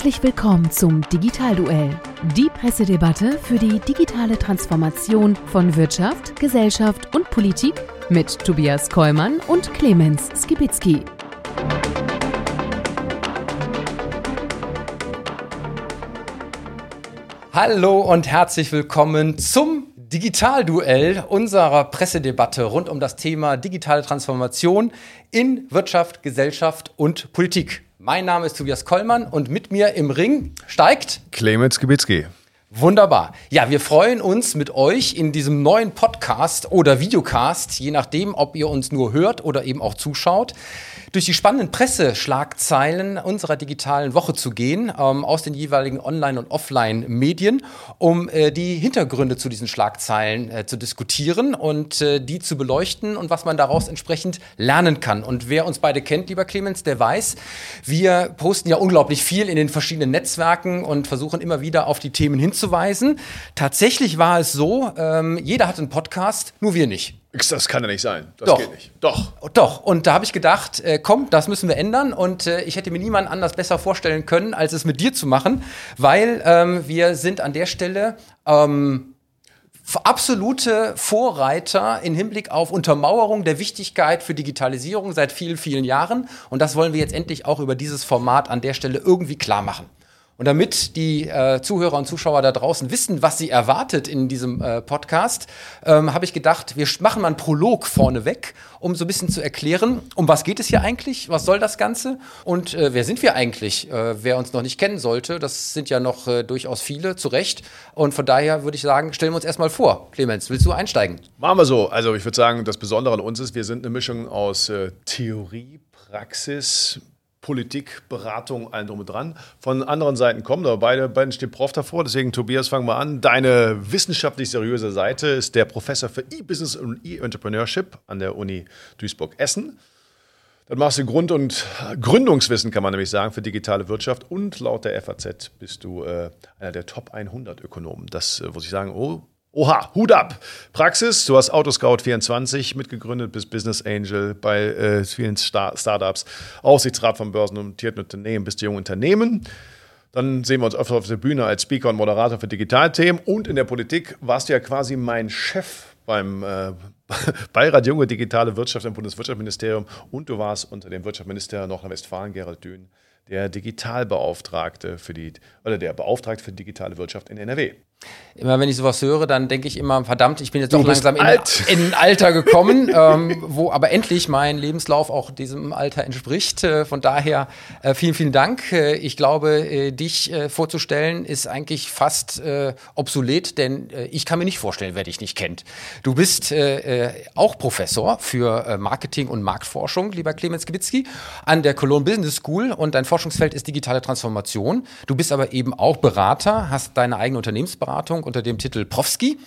Herzlich willkommen zum Digitalduell, die Pressedebatte für die digitale Transformation von Wirtschaft, Gesellschaft und Politik mit Tobias Kollmann und Clemens Skibitzky. Hallo und herzlich willkommen zum Digitalduell unserer Pressedebatte rund um das Thema digitale Transformation in Wirtschaft, Gesellschaft und Politik. Mein Name ist Tobias Kollmann und mit mir im Ring steigt Clemens Gibitzki. Wunderbar. Ja, wir freuen uns mit euch in diesem neuen Podcast oder Videocast, je nachdem, ob ihr uns nur hört oder eben auch zuschaut, durch die spannenden Presseschlagzeilen unserer digitalen Woche zu gehen, ähm, aus den jeweiligen Online- und Offline-Medien, um äh, die Hintergründe zu diesen Schlagzeilen äh, zu diskutieren und äh, die zu beleuchten und was man daraus entsprechend lernen kann. Und wer uns beide kennt, lieber Clemens, der weiß, wir posten ja unglaublich viel in den verschiedenen Netzwerken und versuchen immer wieder auf die Themen hinzuweisen. Tatsächlich war es so, ähm, jeder hat einen Podcast, nur wir nicht. Das kann ja nicht sein. Das Doch. geht nicht. Doch. Doch, und da habe ich gedacht, äh, komm, das müssen wir ändern. Und äh, ich hätte mir niemanden anders besser vorstellen können, als es mit dir zu machen, weil ähm, wir sind an der Stelle ähm, absolute Vorreiter im Hinblick auf Untermauerung der Wichtigkeit für Digitalisierung seit vielen, vielen Jahren. Und das wollen wir jetzt endlich auch über dieses Format an der Stelle irgendwie klar machen. Und damit die äh, Zuhörer und Zuschauer da draußen wissen, was sie erwartet in diesem äh, Podcast, ähm, habe ich gedacht, wir machen mal einen Prolog vorneweg, um so ein bisschen zu erklären, um was geht es hier eigentlich, was soll das Ganze und äh, wer sind wir eigentlich, äh, wer uns noch nicht kennen sollte. Das sind ja noch äh, durchaus viele, zu Recht. Und von daher würde ich sagen, stellen wir uns erstmal vor. Clemens, willst du einsteigen? Machen wir so. Also ich würde sagen, das Besondere an uns ist, wir sind eine Mischung aus äh, Theorie, Praxis, Politik, Beratung, allen drum und dran. Von anderen Seiten kommen, aber beide, beiden stehen Prof davor. Deswegen, Tobias, fangen wir an. Deine wissenschaftlich seriöse Seite ist der Professor für E-Business und E-Entrepreneurship an der Uni Duisburg-Essen. Dann machst du Grund- und Gründungswissen, kann man nämlich sagen, für digitale Wirtschaft. Und laut der FAZ bist du äh, einer der Top 100 Ökonomen. Das äh, muss ich sagen, oh, Oha, Hut ab. Praxis, du hast Autoscout24 mitgegründet, bist Business Angel bei äh, vielen Star Startups, Aufsichtsrat von börsennotierten Unternehmen, bist jung Unternehmen. Dann sehen wir uns öfter auf der Bühne als Speaker und Moderator für Digitalthemen. Und in der Politik warst du ja quasi mein Chef beim äh, Beirat Junge Digitale Wirtschaft im Bundeswirtschaftsministerium. Und du warst unter dem Wirtschaftsminister Nordrhein-Westfalen, Gerald Dün, der Digitalbeauftragte für die, oder der Beauftragte für digitale Wirtschaft in NRW. Immer wenn ich sowas höre, dann denke ich immer, verdammt, ich bin jetzt doch langsam in, in, ein Alter gekommen, ähm, wo aber endlich mein Lebenslauf auch diesem Alter entspricht. Äh, von daher äh, vielen, vielen Dank. Äh, ich glaube, äh, dich äh, vorzustellen ist eigentlich fast äh, obsolet, denn ich kann mir nicht vorstellen, wer dich nicht kennt. Du bist auch Professor für Marketing und Marktforschung, lieber Clemens Gewitzki, an der Cologne Business School und dein Forschungsfeld ist digitale Transformation. Du bist aber eben auch Berater, hast deine eigene Unternehmensberatung Beratung unter dem Titel Profski.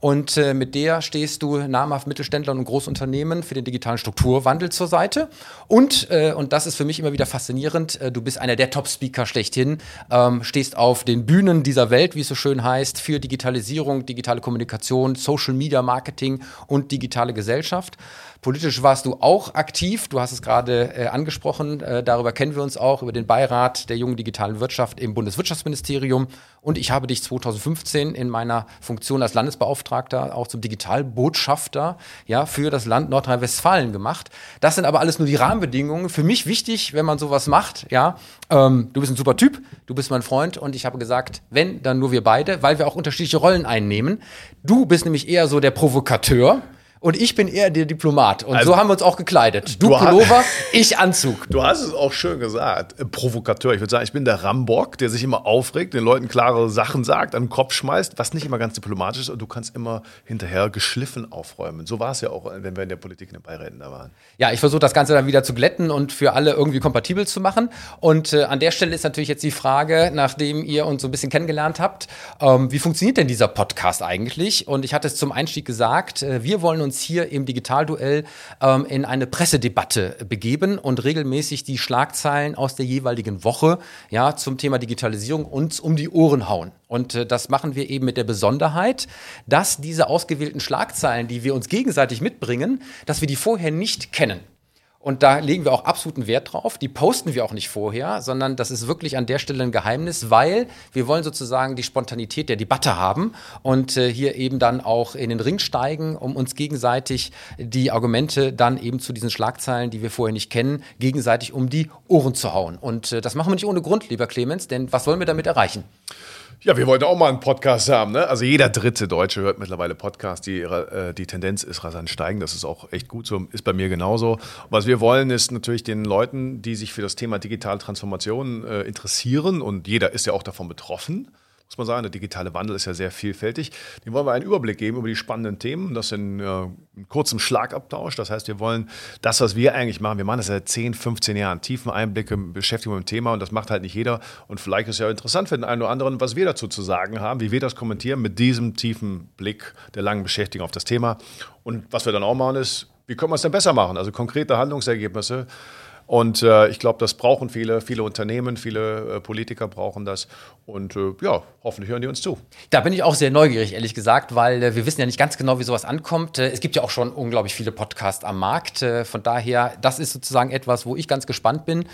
Und äh, mit der stehst du namhaft Mittelständlern und Großunternehmen für den digitalen Strukturwandel zur Seite. Und, äh, und das ist für mich immer wieder faszinierend, äh, du bist einer der Top-Speaker schlechthin, ähm, stehst auf den Bühnen dieser Welt, wie es so schön heißt, für Digitalisierung, digitale Kommunikation, Social Media Marketing und digitale Gesellschaft. Politisch warst du auch aktiv, du hast es gerade äh, angesprochen, äh, darüber kennen wir uns auch, über den Beirat der jungen digitalen Wirtschaft im Bundeswirtschaftsministerium. Und ich habe dich 2015 in meiner Funktion als Landesbeauftragter auch zum Digitalbotschafter ja, für das Land Nordrhein-Westfalen gemacht. Das sind aber alles nur die Rahmenbedingungen. Für mich wichtig, wenn man sowas macht, ja, ähm, du bist ein super Typ, du bist mein Freund und ich habe gesagt, wenn, dann nur wir beide, weil wir auch unterschiedliche Rollen einnehmen. Du bist nämlich eher so der Provokateur und ich bin eher der Diplomat. Und also, so haben wir uns auch gekleidet. Du, du Pullover, ich Anzug. Du hast es auch schön gesagt. Äh, Provokateur. Ich würde sagen, ich bin der Rambock, der sich immer aufregt, den Leuten klare Sachen sagt, an den Kopf schmeißt, was nicht immer ganz diplomatisch ist. Und du kannst immer hinterher geschliffen aufräumen. So war es ja auch, wenn wir in der Politik in den Beiräten da waren. Ja, ich versuche das Ganze dann wieder zu glätten und für alle irgendwie kompatibel zu machen. Und äh, an der Stelle ist natürlich jetzt die Frage, nachdem ihr uns so ein bisschen kennengelernt habt, ähm, wie funktioniert denn dieser Podcast eigentlich? Und ich hatte es zum Einstieg gesagt, äh, wir wollen uns uns hier im Digitalduell ähm, in eine Pressedebatte begeben und regelmäßig die Schlagzeilen aus der jeweiligen Woche ja, zum Thema Digitalisierung uns um die Ohren hauen. Und äh, das machen wir eben mit der Besonderheit, dass diese ausgewählten Schlagzeilen, die wir uns gegenseitig mitbringen, dass wir die vorher nicht kennen. Und da legen wir auch absoluten Wert drauf. Die posten wir auch nicht vorher, sondern das ist wirklich an der Stelle ein Geheimnis, weil wir wollen sozusagen die Spontanität der Debatte haben und äh, hier eben dann auch in den Ring steigen, um uns gegenseitig die Argumente dann eben zu diesen Schlagzeilen, die wir vorher nicht kennen, gegenseitig um die Ohren zu hauen. Und äh, das machen wir nicht ohne Grund, lieber Clemens, denn was wollen wir damit erreichen? Ja, wir wollten auch mal einen Podcast haben. Ne? Also jeder dritte Deutsche hört mittlerweile Podcast. Die, äh, die Tendenz ist rasant steigend. Das ist auch echt gut so. Ist bei mir genauso. Was wir wollen, ist natürlich den Leuten, die sich für das Thema digitale Transformation äh, interessieren und jeder ist ja auch davon betroffen, muss man sagen. Der digitale Wandel ist ja sehr vielfältig. Dem wollen wir einen Überblick geben über die spannenden Themen. Das in äh, kurzem Schlagabtausch. Das heißt, wir wollen das, was wir eigentlich machen, wir machen das seit 10, 15 Jahren, tiefen Einblicke, Beschäftigung mit dem Thema und das macht halt nicht jeder. Und vielleicht ist es ja interessant für den einen oder anderen, was wir dazu zu sagen haben, wie wir das kommentieren mit diesem tiefen Blick der langen Beschäftigung auf das Thema. Und was wir dann auch machen, ist, wie können wir es denn besser machen? Also konkrete Handlungsergebnisse und äh, ich glaube, das brauchen viele, viele Unternehmen, viele äh, Politiker brauchen das. Und äh, ja, hoffentlich hören die uns zu. Da bin ich auch sehr neugierig, ehrlich gesagt, weil äh, wir wissen ja nicht ganz genau, wie sowas ankommt. Äh, es gibt ja auch schon unglaublich viele Podcasts am Markt. Äh, von daher, das ist sozusagen etwas, wo ich ganz gespannt bin,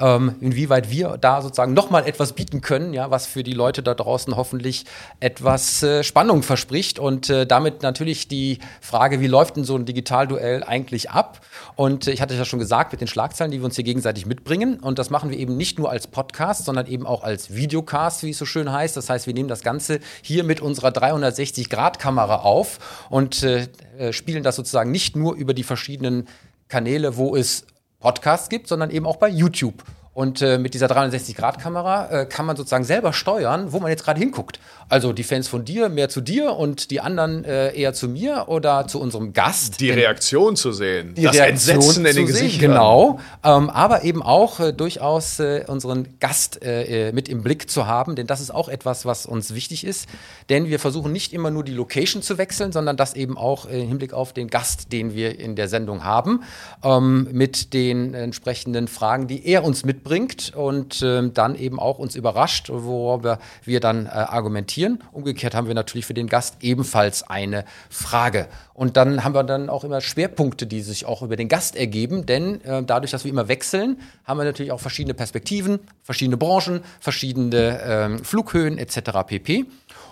ähm, inwieweit wir da sozusagen nochmal etwas bieten können, ja, was für die Leute da draußen hoffentlich etwas Spannung verspricht. Und damit natürlich die Frage, wie läuft denn so ein Digitalduell eigentlich ab? Und ich hatte ja schon gesagt, mit den Schlagzeilen, die wir uns hier gegenseitig mitbringen. Und das machen wir eben nicht nur als Podcast, sondern eben auch als Videocast, wie es so schön heißt. Das heißt, wir nehmen das Ganze hier mit unserer 360-Grad-Kamera auf und äh, äh, spielen das sozusagen nicht nur über die verschiedenen Kanäle, wo es Podcasts gibt, sondern eben auch bei YouTube. Und äh, mit dieser 360-Grad-Kamera äh, kann man sozusagen selber steuern, wo man jetzt gerade hinguckt. Also die Fans von dir mehr zu dir und die anderen äh, eher zu mir oder zu unserem Gast. Die Reaktion zu sehen, die das Reaktion Entsetzen in den Gesichtern. Genau, ähm, aber eben auch äh, durchaus äh, unseren Gast äh, mit im Blick zu haben, denn das ist auch etwas, was uns wichtig ist. Denn wir versuchen nicht immer nur die Location zu wechseln, sondern das eben auch im Hinblick auf den Gast, den wir in der Sendung haben, ähm, mit den entsprechenden Fragen, die er uns mit mitbringt und äh, dann eben auch uns überrascht, worüber wir dann äh, argumentieren. Umgekehrt haben wir natürlich für den Gast ebenfalls eine Frage. Und dann haben wir dann auch immer Schwerpunkte, die sich auch über den Gast ergeben, denn äh, dadurch, dass wir immer wechseln, haben wir natürlich auch verschiedene Perspektiven, verschiedene Branchen, verschiedene ähm, Flughöhen etc. pp.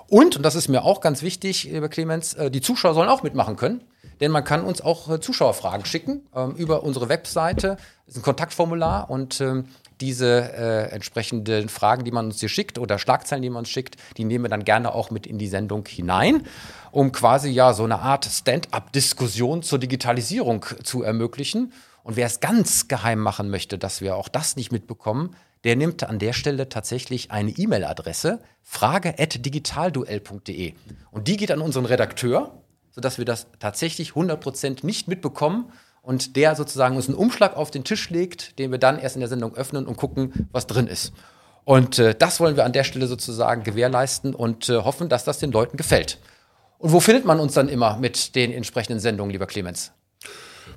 Und, und das ist mir auch ganz wichtig, lieber Clemens, äh, die Zuschauer sollen auch mitmachen können denn man kann uns auch äh, Zuschauerfragen schicken ähm, über unsere Webseite. Das ist ein Kontaktformular und ähm, diese äh, entsprechenden Fragen, die man uns hier schickt oder Schlagzeilen, die man uns schickt, die nehmen wir dann gerne auch mit in die Sendung hinein, um quasi ja so eine Art Stand-up-Diskussion zur Digitalisierung zu ermöglichen. Und wer es ganz geheim machen möchte, dass wir auch das nicht mitbekommen, der nimmt an der Stelle tatsächlich eine E-Mail-Adresse, frage.digitalduell.de. Und die geht an unseren Redakteur, sodass wir das tatsächlich 100% nicht mitbekommen und der sozusagen uns einen Umschlag auf den Tisch legt, den wir dann erst in der Sendung öffnen und gucken, was drin ist. Und äh, das wollen wir an der Stelle sozusagen gewährleisten und äh, hoffen, dass das den Leuten gefällt. Und wo findet man uns dann immer mit den entsprechenden Sendungen, lieber Clemens?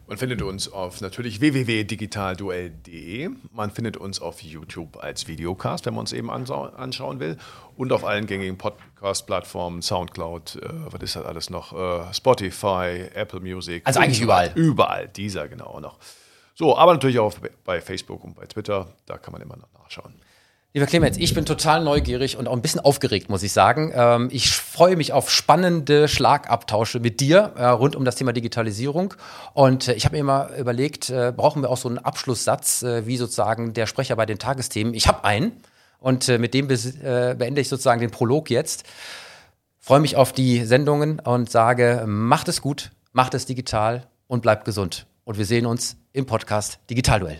Man findet uns auf natürlich www.digitalduell.de. Man findet uns auf YouTube als Videocast, wenn man uns eben anschauen will. Und auf allen gängigen Podcast-Plattformen, Soundcloud, äh, was ist das alles noch? Äh, Spotify, Apple Music. Also eigentlich überall. Überall, dieser genau noch. So, aber natürlich auch bei Facebook und bei Twitter. Da kann man immer noch nachschauen. Lieber Clemens, ich bin total neugierig und auch ein bisschen aufgeregt, muss ich sagen. Ähm, ich freue mich auf spannende Schlagabtausche mit dir äh, rund um das Thema Digitalisierung. Und äh, ich habe mir immer überlegt, äh, brauchen wir auch so einen Abschlusssatz, wie sozusagen der Sprecher bei den Tagesthemen. Ich habe einen und mit dem beende ich sozusagen den Prolog jetzt. Freue mich auf die Sendungen und sage, macht es gut, macht es digital und bleibt gesund. Und wir sehen uns im Podcast Digitalduell.